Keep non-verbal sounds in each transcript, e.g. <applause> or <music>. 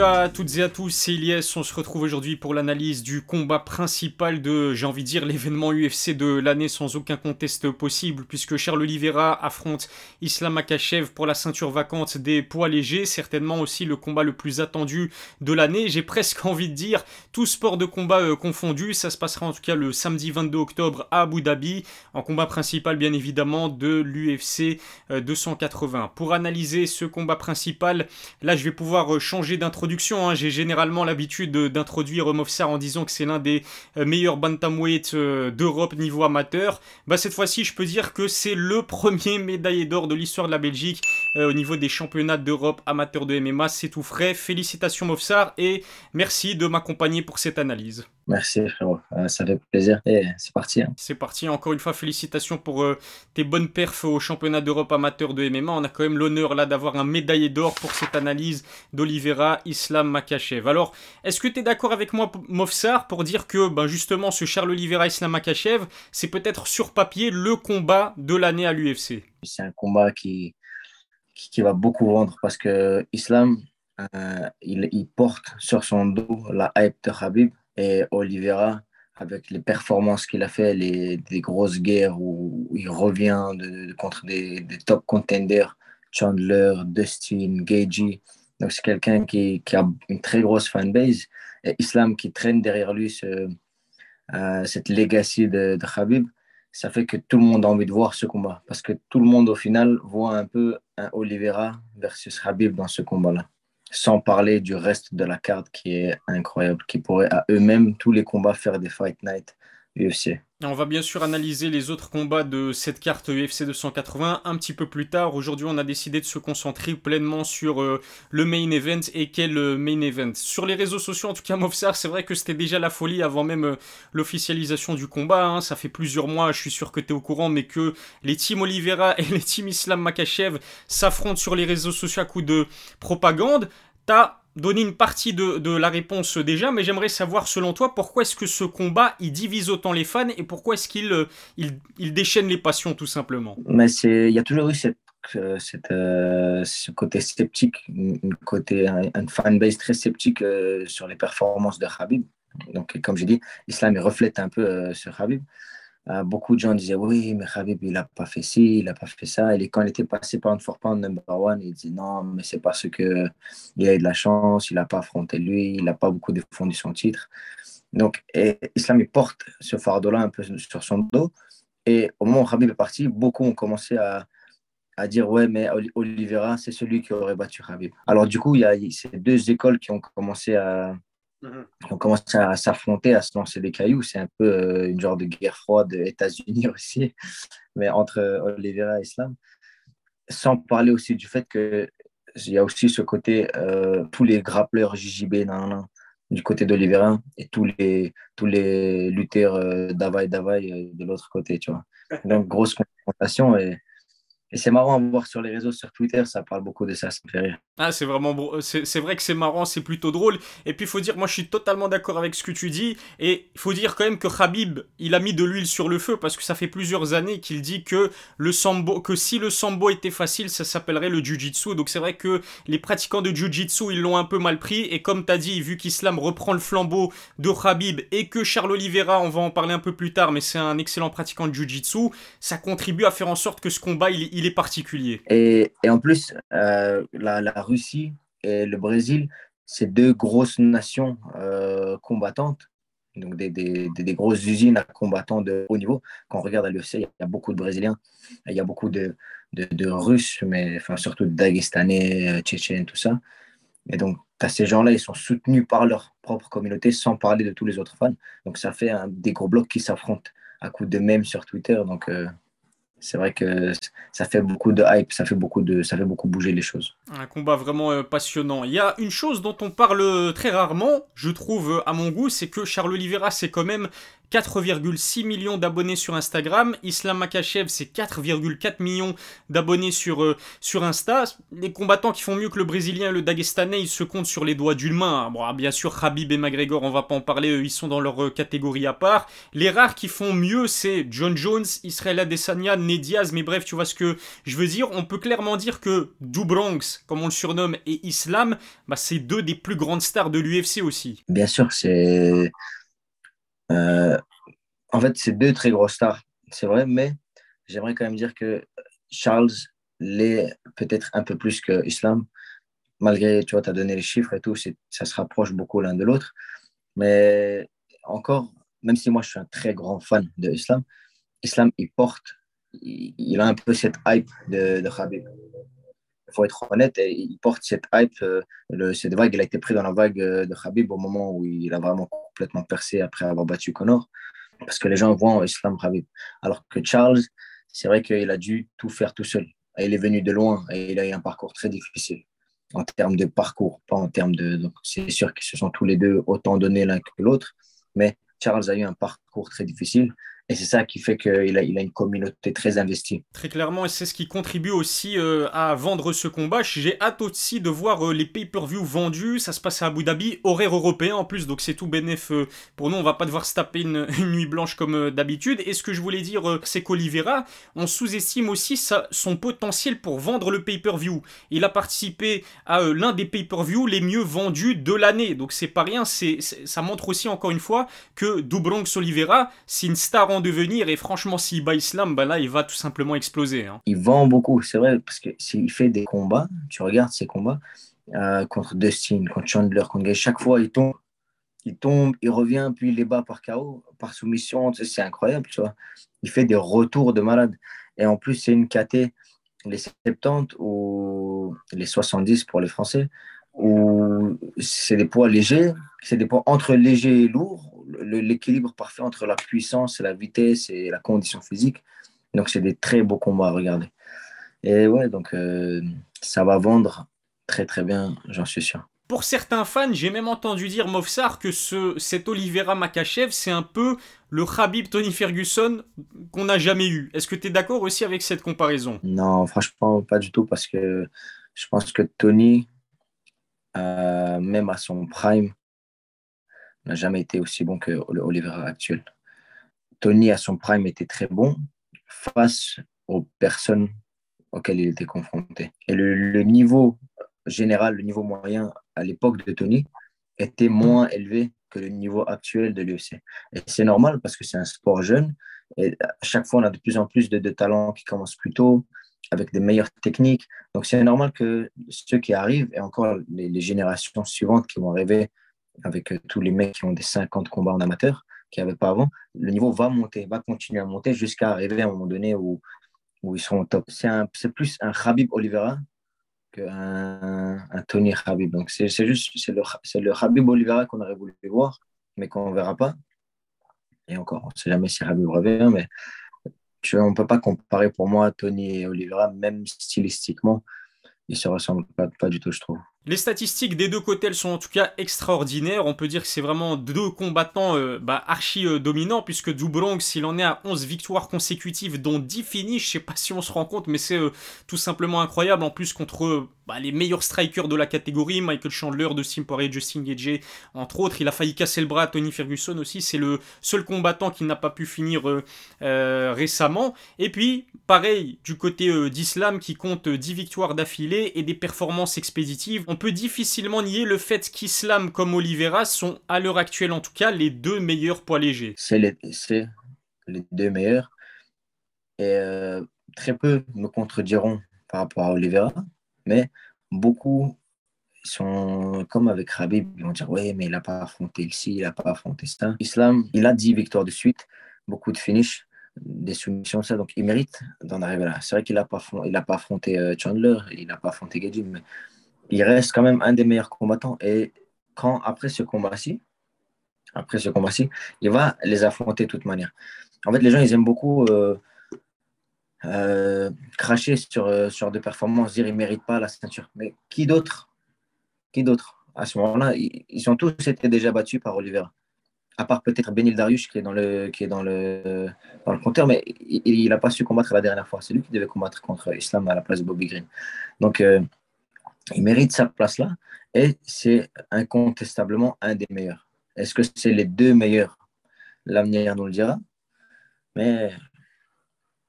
À toutes et à tous, c'est Ilyes. On se retrouve aujourd'hui pour l'analyse du combat principal de, j'ai envie de dire, l'événement UFC de l'année sans aucun conteste possible, puisque Charles Oliveira affronte Islam Akachev pour la ceinture vacante des poids légers, certainement aussi le combat le plus attendu de l'année. J'ai presque <laughs> envie de dire, tout sport de combat euh, confondu, ça se passera en tout cas le samedi 22 octobre à Abu Dhabi, en combat principal bien évidemment de l'UFC 280. Euh, pour analyser ce combat principal, là je vais pouvoir euh, changer d'introduction. Hein. J'ai généralement l'habitude d'introduire Movsar en disant que c'est l'un des euh, meilleurs bantamweight euh, d'Europe niveau amateur. Bah, cette fois-ci, je peux dire que c'est le <laughs> premier médaillé d'or de l'histoire de la Belgique euh, au niveau des championnats d'Europe amateur de MMA. C'est tout frais. Félicitations Movsar et merci de m'accompagner pour cette analyse. Merci frérot, ça fait plaisir et c'est parti. Hein. C'est parti, encore une fois félicitations pour euh, tes bonnes perfs au championnat d'Europe amateur de MMA. On a quand même l'honneur là d'avoir un médaillé d'or pour cette analyse d'Olivera Islam Makachev. Alors, est-ce que tu es d'accord avec moi Mofsar pour dire que ben, justement ce Charles Olivera Islam Makachev, c'est peut-être sur papier le combat de l'année à l'UFC C'est un combat qui, qui, va beaucoup vendre parce que Islam, euh, il, il porte sur son dos la hype de Habib et Oliveira, avec les performances qu'il a fait, les, grosses guerres où, il revient contre des, top contenders, Chandler, Dustin, Gagey. Donc c'est quelqu'un qui, a une très grosse fanbase. Et Islam qui traîne derrière lui euh, cette legacy de, de Khabib, ça fait que tout le monde a envie de voir ce combat. Parce que tout le monde au final voit un peu un Oliveira versus Khabib dans ce combat-là sans parler du reste de la carte qui est incroyable, qui pourrait à eux-mêmes, tous les combats, faire des Fight Night UFC. On va bien sûr analyser les autres combats de cette carte UFC 280 un petit peu plus tard. Aujourd'hui, on a décidé de se concentrer pleinement sur euh, le main event et quel euh, main event. Sur les réseaux sociaux, en tout cas, <laughs> Mofsar, c'est vrai que c'était déjà la folie avant même euh, l'officialisation du combat. Hein. Ça fait plusieurs mois, je suis sûr que tu es au courant, mais que les teams Oliveira <laughs> et les teams Islam Makachev s'affrontent sur les réseaux sociaux à coup de propagande. T'as donné une partie de, la réponse déjà, mais j'aimerais savoir selon toi pourquoi est-ce que ce combat il divise autant les fans et pourquoi est-ce qu'il euh, il, déchaîne les passions tout simplement? Mais c'est il y a toujours eu cette, euh, euh, ce côté sceptique, un côté un, fanbase très sceptique sur les performances de Khabib. Donc comme j'ai dit, Islam il reflète un peu sur Khabib. Euh, beaucoup de gens disaient oui, mais Khabib, il n'a pas fait ci, il n'a pas fait ça. Et quand il était passé par une for pound number one, il dit non, mais c'est parce qu'il a eu de la chance, il n'a pas affronté lui, il n'a pas beaucoup défendu son titre. Donc, et Islam, il porte ce fardeau-là un peu sur son dos. Et au moment où Khabib est parti, beaucoup ont commencé à, à dire ouais, mais Oliveira, c'est celui qui aurait battu Khabib. Alors, du coup, il y a ces deux écoles qui ont commencé à, Mhm. On commence à s'affronter, à se lancer des cailloux. C'est un peu euh, une genre de guerre froide États-Unis <laughs> aussi, mais entre Oliveira et Islam. Sans parler aussi du fait qu'il y a aussi ce côté, euh, tous les grappleurs JJB du côté d'Oliveira et tous les, tous les lutteurs euh, Davai Davai de l'autre côté, tu vois. Donc, grosse confrontation et et c'est marrant à voir sur les réseaux, sur Twitter, ça parle beaucoup de ça, ça me fait rire. Ah, c'est vraiment c'est vrai que c'est marrant, c'est plutôt drôle. Et puis il faut dire, moi je suis totalement d'accord avec ce que tu dis. Et il faut dire quand même que Khabib, il a mis de l'huile sur le feu parce que ça fait plusieurs années qu'il dit que le sambo, que si le sambo était facile, ça s'appellerait le jiu-jitsu. Donc c'est vrai que les pratiquants de jiu-jitsu, ils l'ont un peu mal pris. Et comme tu as dit, vu qu'Islam reprend le flambeau de Khabib et que Charles Oliveira, on va en parler un peu plus tard, mais c'est un excellent pratiquant de jiu-jitsu, ça contribue à faire en sorte que ce combat, il il est particulier. Et, en plus, euh, la, Russie et le Brésil, c'est deux grosses nations euh, combattantes, donc des, grosses usines à combattants de haut niveau. Quand on regarde à l'UFC, il y a beaucoup de Brésiliens, il y a beaucoup de, Russes, mais enfin, surtout de Dagestanais, euh, Tchétchènes, tout ça. Et donc, as ces gens-là, ils sont soutenus par leur propre communauté, sans parler de tous les autres fans. Donc, ça fait des gros blocs qui s'affrontent à coup de même sur Twitter. Donc, c'est vrai que ça fait beaucoup de hype, ça fait beaucoup, de, ça fait beaucoup bouger les choses. Un combat vraiment euh, passionnant. Il y a une chose dont on parle très rarement, je trouve, à mon goût, c'est que Charles Oliveira, c'est quand même 4,6 millions d'abonnés sur Instagram. Islam Makachev, c'est 4,4 millions d'abonnés sur, euh, sur Insta. Les combattants qui font mieux que le Brésilien et le Dagestanais, ils se comptent sur les doigts d'une main. Bon, ah, bien sûr, Habib et McGregor, on va pas en parler, ils sont dans leur euh, catégorie à part. Les rares qui font mieux, c'est John Jones, Israel Adesanya, Nediaz, mais bref, tu vois ce que je veux dire. On peut clairement dire que Dubranx, comme on le surnomme, et Islam, bah, c'est deux des plus grandes stars de l'UFC aussi. Bien sûr, c'est en fait, c'est deux très grosses stars, c'est vrai, mais j'aimerais quand même dire que Charles l'est peut-être un peu plus que Islam, malgré, tu vois, tu as donné les chiffres et tout, ça se rapproche beaucoup l'un de l'autre. Mais encore, même si moi je suis un très grand fan de Islam, Islam, il porte, il, a un peu cette hype de, de Khabib. Il faut être honnête, il porte cette hype, euh, cette vague, il a été pris dans la vague euh, de Khabib au moment où il a vraiment complètement percé après avoir battu Connor, parce que les gens voient Islam Khabib. Alors que Charles, c'est vrai qu'il a dû tout faire tout seul. Il est venu de loin et il a eu un parcours très difficile en termes de parcours, pas en termes de. C'est sûr qu'ils se sont tous les deux autant donnés l'un que l'autre, mais Charles a eu un parcours très difficile et c'est ça qui fait qu'il a, une communauté très investie. Très clairement, et c'est ce qui contribue aussi euh, à vendre ce combat. J'ai hâte aussi de voir euh, les pay-per-view vendus. Ça se passe à Abu Dhabi, horaire européen en plus, donc c'est tout bénéf euh, pour nous. On va pas devoir se taper une, <laughs> nuit blanche comme d'habitude. Et ce que je voulais dire, c'est qu'Olivera, on sous-estime aussi son potentiel pour vendre le pay-per-view. Il a participé à l'un des pay-per-view les mieux vendus de l'année, donc c'est pas rien. C'est, ça montre aussi encore une fois que Dubronx Olivera, c'est une star en devenir. Et franchement, s'il bat Islam, bah là, il va tout simplement exploser. Hein. Il vend beaucoup, c'est vrai, parce que s'il fait des combats, tu regardes ses combats euh, contre Dustin, contre Chandler, contre chaque fois, il tombe, il tombe, il revient, puis il les bat par KO, par soumission. c'est incroyable, tu vois. Il fait des retours de malade. Et en plus, c'est une KT, les 70 ou les 70 pour les Français, où c'est des poids légers, c'est des poids entre légers et lourds, l'équilibre parfait entre la puissance, la vitesse et la condition physique. Donc, c'est des très beaux combats à regarder. Et ouais, donc euh, ça va vendre très très bien, j'en suis sûr. Pour certains fans, j'ai même entendu dire, Mofsar, que ce, cet Olivera Makachev, c'est un peu le Khabib Tony Ferguson qu'on n'a jamais eu. Est-ce que tu es d'accord aussi avec cette comparaison? Non, franchement, pas du tout, parce que je pense que Tony, euh, même à son prime, n'a jamais été aussi bon que Oliveira actuel. Tony, à son prime, était très bon face aux personnes auxquelles il était confronté. Et le, niveau général, le niveau moyen à l'époque de Tony était moins élevé que le niveau actuel de l'UFC. Et c'est normal parce que c'est un sport jeune et à chaque fois on a de plus en plus de, talents qui commencent plus tôt avec des meilleures techniques. Donc c'est normal que ceux qui arrivent et encore les, les générations suivantes qui vont arriver avec euh, tous les mecs qui ont des 50 combats en amateur, qui n'avaient pas avant, le niveau va monter, va continuer à monter jusqu'à arriver à un moment donné où, où ils seront au top. C'est plus un Khabib Oliveira qu'un un Tony Khabib. Donc c'est juste, c'est le, le Khabib Oliveira qu'on aurait voulu voir, mais qu'on ne verra pas. Et encore, on ne sait jamais si Khabib revient, mais tu vois, on ne peut pas comparer pour moi Tony et Oliveira, même stylistiquement. Ils ne se ressemblent pas, pas du tout, je trouve. Les statistiques des deux côtés elles sont en tout cas extraordinaires. On peut dire que c'est vraiment deux combattants euh, bah, archi euh, dominants, puisque Dubronx, il en est à 11 victoires consécutives, dont 10 finishes. Je sais pas si on se rend compte, mais c'est euh, tout simplement incroyable. En plus, contre bah, les meilleurs strikers de la catégorie, Michael Chandler, de Poirier, Justin Gage, entre autres. Il a failli casser le bras à Tony Ferguson aussi. C'est le seul combattant qui n'a pas pu finir récemment. Et puis, pareil, du côté d'Islam, qui compte 10 victoires d'affilée et des performances expéditives on peut difficilement nier le fait qu'Islam comme Oliveira sont, à l'heure actuelle en tout cas, les deux meilleurs poids légers. C'est les, les, deux meilleurs. Et euh, très peu me contrediront par rapport à Oliveira, mais beaucoup sont comme avec Rabib, ils vont dire Ouais, mais il n'a pas affronté ici, il n'a pas affronté ça. Islam, il a 10 victoires de suite, beaucoup de finish, des soumissions, ça, donc il mérite d'en arriver là. C'est vrai qu'il n'a pas, pas affronté euh, Chandler, il n'a pas affronté Gajim, mais il reste quand même un des meilleurs combattants. Et quand, après ce combat-ci, après ce combat-ci, il va les affronter de toute manière. En fait, les gens, ils aiment beaucoup euh, euh, cracher sur, euh, sur des performances, dire qu'ils ne méritent pas la ceinture. Mais qui d'autre Qui d'autre À ce moment-là, ils, ont tous été déjà battus par Oliveira. à part peut-être Benil Darius qui est dans le, qui dans le, dans le compteur, mais il n'a pas su combattre la dernière fois. C'est lui qui devait combattre contre Islam à la place de Bobby Green. Donc, il mérite sa place là et c'est incontestablement un des meilleurs. Est-ce que c'est les deux meilleurs? L'avenir nous le dira. Mais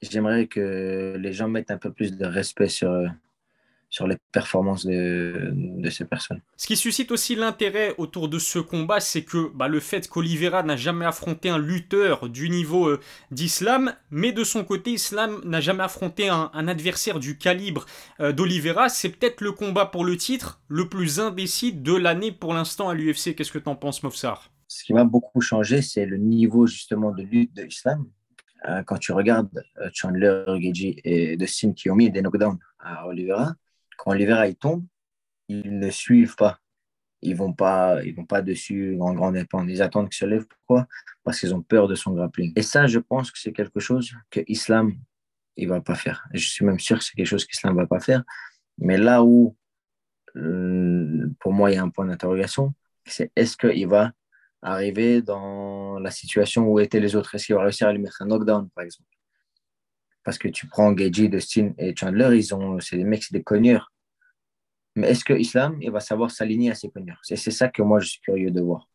j'aimerais que les gens mettent un peu plus de respect sur, sur les performances de, de, ces personnes. Ce qui suscite aussi l'intérêt autour de ce combat, c'est que bah, le fait qu'Olivera n'a jamais affronté un lutteur du niveau euh, d'Islam, mais de son côté, Islam n'a jamais affronté un, adversaire du calibre euh, d'Olivera, c'est peut-être le combat pour le titre le plus indécis de l'année pour l'instant à l'UFC. Qu'est-ce que tu en penses, Mofsar? Ce qui m'a beaucoup changé, c'est le niveau justement de lutte de Islam. Euh, quand tu regardes Chandler, Geji et Dustin qui ont mis des knockdowns à Olivera, quand l'hiver il tombe, ils ne suivent pas. Ils vont vont pas dessus en grande dépendance. Ils attendent qu'il se lève. Pourquoi? Parce qu'ils ont peur de son grappling. Et ça, je pense que c'est quelque chose que Islam il va pas faire. Je suis même sûr que c'est quelque chose qu'Islam va pas faire. Mais là où, euh, pour moi, il y a un point d'interrogation, c'est est-ce qu'il va arriver dans la situation où étaient les autres? Est-ce qu'il va réussir à lui mettre un knockdown, par exemple? Parce que tu prends Gagey, Dustin et Chandler, ils ont, c'est des mecs, c'est des cogneurs. Mais est-ce que Islam, il va savoir s'aligner à ces cogneurs? C'est, ça que moi, je suis curieux de voir.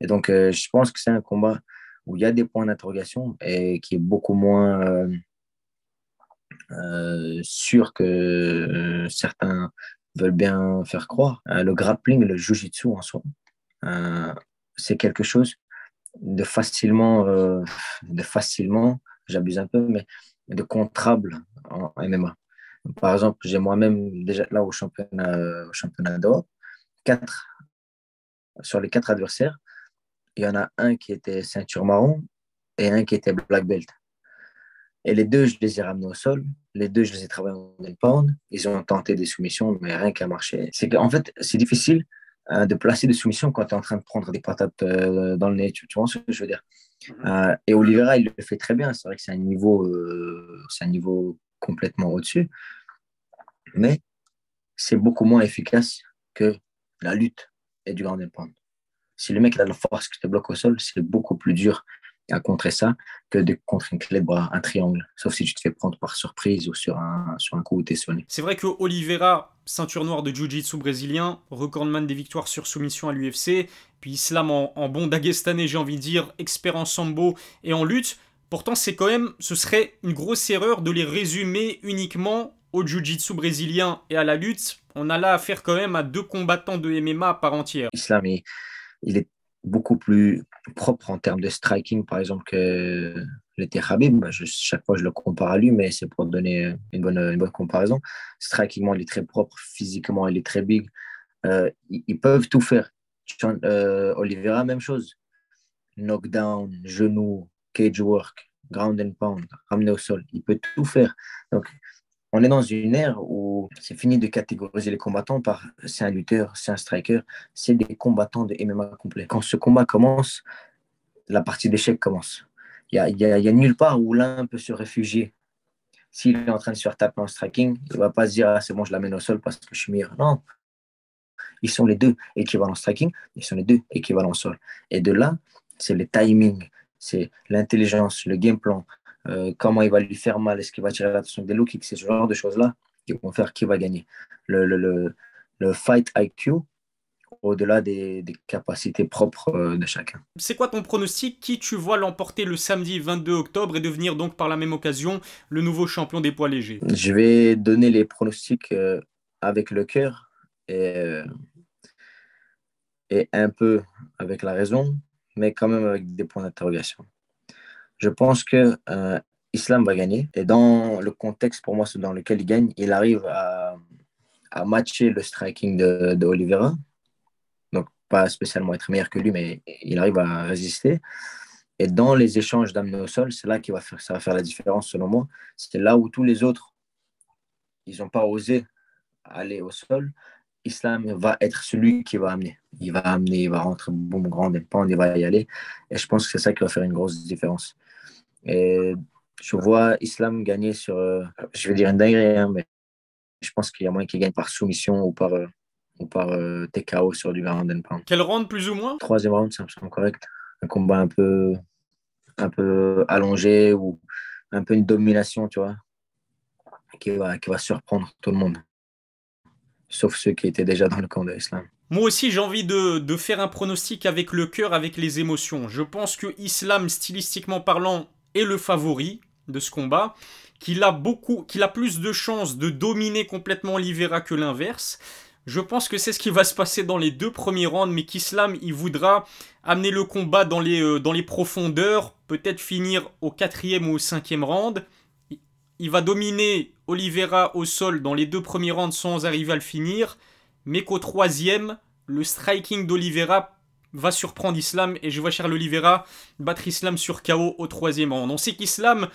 Et donc, euh, je pense que c'est un combat où il y a des points d'interrogation et qui est beaucoup moins euh, euh, sûr que certains veulent bien faire croire. le grappling, le jujitsu en soi, c'est quelque chose de facilement, de facilement, j'abuse un peu, mais de contrables en MMA. Par exemple, j'ai moi-même déjà là au championnat, au championnat d'or, quatre, sur les quatre adversaires, il y en a un qui était ceinture marron et un qui était black belt. Et les deux, je les ai ramenés au sol. Les deux, je les ai travaillés en pound. Ils ont tenté des soumissions, mais rien qui a marché. C'est qu'en fait, c'est difficile euh, de placer des soumissions quand tu es en train de prendre des patates euh, dans le nez. Tu vois ce que je veux dire? Euh, et Oliveira, il le fait très bien. C'est vrai que c'est un niveau, euh, un niveau complètement au-dessus. Mais c'est beaucoup moins efficace que la lutte et du grand pound. Si le mec a la force qui te bloque au sol, c'est beaucoup plus dur à contrer ça que de contre une clé bras, un triangle. Sauf si tu te fais prendre par surprise ou sur un, sur un coup où tu es sonné. C'est vrai que Oliveira, ceinture noire de Jiu-Jitsu brésilien, recordman des victoires sur soumission à l'UFC, puis Islam en, bon dagestanais, j'ai envie de dire, expert en sambo et en lutte. Pourtant, c'est quand même, ce serait une grosse erreur de les résumer uniquement au jiu-jitsu brésilien et à la lutte. On a là affaire quand même à deux combattants de MMA à part entière. Islam, il est beaucoup plus propre en termes de striking, par exemple, que l'était Khabib. chaque fois, je le compare à lui, mais c'est pour donner une bonne, une bonne comparaison. Strikingement, il est très propre. Physiquement, il est très big. Euh, ils, peuvent tout faire. Euh, Oliveira, même chose. Knockdown, genou, cage work, ground and pound, ramener au sol. Il peut tout faire. Donc, on est dans une ère où c'est fini de catégoriser les combattants par c'est un lutteur, c'est un striker, c'est des combattants de MMA complet. Quand ce combat commence, la partie d'échec commence. Il n'y a, nulle part où l'un peut se réfugier. S'il est en train de se faire taper en striking, il ne va pas se dire ah, c'est bon, je l'amène au sol parce que je suis meilleur. Non. Ils sont les deux équivalents striking, ils sont les deux équivalents au sol. Et de là, c'est le timing, c'est l'intelligence, le game plan, euh, comment il va lui faire mal, est-ce qu'il va tirer l'attention des low kicks, c'est ce genre de choses-là qui vont faire qui va gagner. Le, le, le, fight IQ, au-delà des, des, capacités propres euh, de chacun. C'est quoi ton pronostic? Qui tu vois l'emporter le samedi 22 octobre et devenir donc par la même occasion le nouveau champion des poids légers? Je vais donner les pronostics euh, avec le cœur et, et un peu avec la raison, mais quand même avec des points d'interrogation je pense que euh, Islam va gagner. Et dans le contexte, pour moi, dans lequel il gagne, il arrive à, matcher le striking de, Oliveira. Donc, pas spécialement être meilleur que lui, mais il arrive à résister. Et dans les échanges d'amener au sol, c'est là qu'il va faire, ça va faire la différence, selon moi. C'est là où tous les autres, ils n'ont pas osé aller au sol. Islam va être celui qui va amener. Il va amener, il va rentrer, boum, grand, il va y aller. Et je pense que c'est ça qui va faire une grosse différence. Et je vois Islam gagner sur, euh, je vais dire une dinguerie, hein, mais je pense qu'il y a moyen qu'il gagne par soumission ou par, euh, ou par euh, TKO sur du ground and pound. Quel round plus ou moins? Troisième round, ça me semble correct. un combat un peu, un peu allongé ou un peu une domination, tu vois, qui va, qui va surprendre tout le monde, sauf ceux qui étaient déjà dans le camp de l'islam. Moi aussi, j'ai envie de, de, faire un pronostic avec le cœur, avec les émotions. Je pense que Islam, stylistiquement parlant, est le favori de ce combat, qu'il a beaucoup, a plus de chances de dominer complètement Oliveira que l'inverse. Je pense que c'est ce qui va se passer dans les deux premiers rounds, mais qu'Islam, il voudra amener le combat dans les, euh, dans les profondeurs, peut-être finir au quatrième ou au cinquième round. Il va dominer Oliveira au sol dans les deux premiers rounds sans arriver à le finir mais qu'au troisième, le striking d'Olivera va surprendre Islam et je vois Charles Oliveira battre Islam sur KO au troisième round. On sait qu'Islam,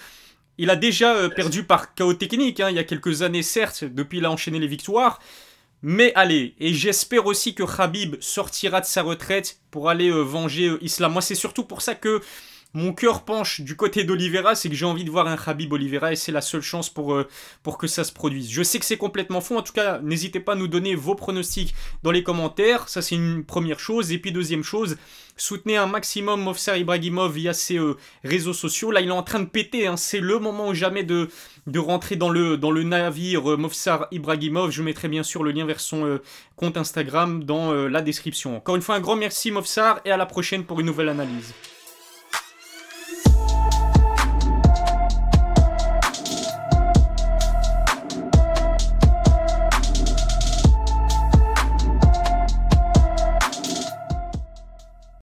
il a déjà euh, perdu par KO technique, hein, il y a quelques années certes, depuis il a enchaîné les victoires. Mais allez, et j'espère aussi que Khabib sortira de sa retraite pour aller euh, venger euh, Islam. Moi c'est surtout pour ça que mon cœur penche du côté d'Olivera, c'est que j'ai envie de voir un Khabib Olivera et c'est la seule chance pour, euh, pour que ça se produise. Je sais que c'est complètement faux, en tout cas, n'hésitez pas à nous donner vos pronostics dans les commentaires, ça c'est une première chose. Et puis deuxième chose, soutenez un maximum Mofsar Ibrahimov via ses euh, réseaux sociaux. Là, il est en train de péter, hein. c'est le moment ou jamais de, rentrer dans le, navire euh, Mofsar Ibrahimov. Je mettrai bien sûr le lien vers son compte Instagram dans la description. Encore une fois, un grand merci Mofsar et à la prochaine pour une nouvelle analyse.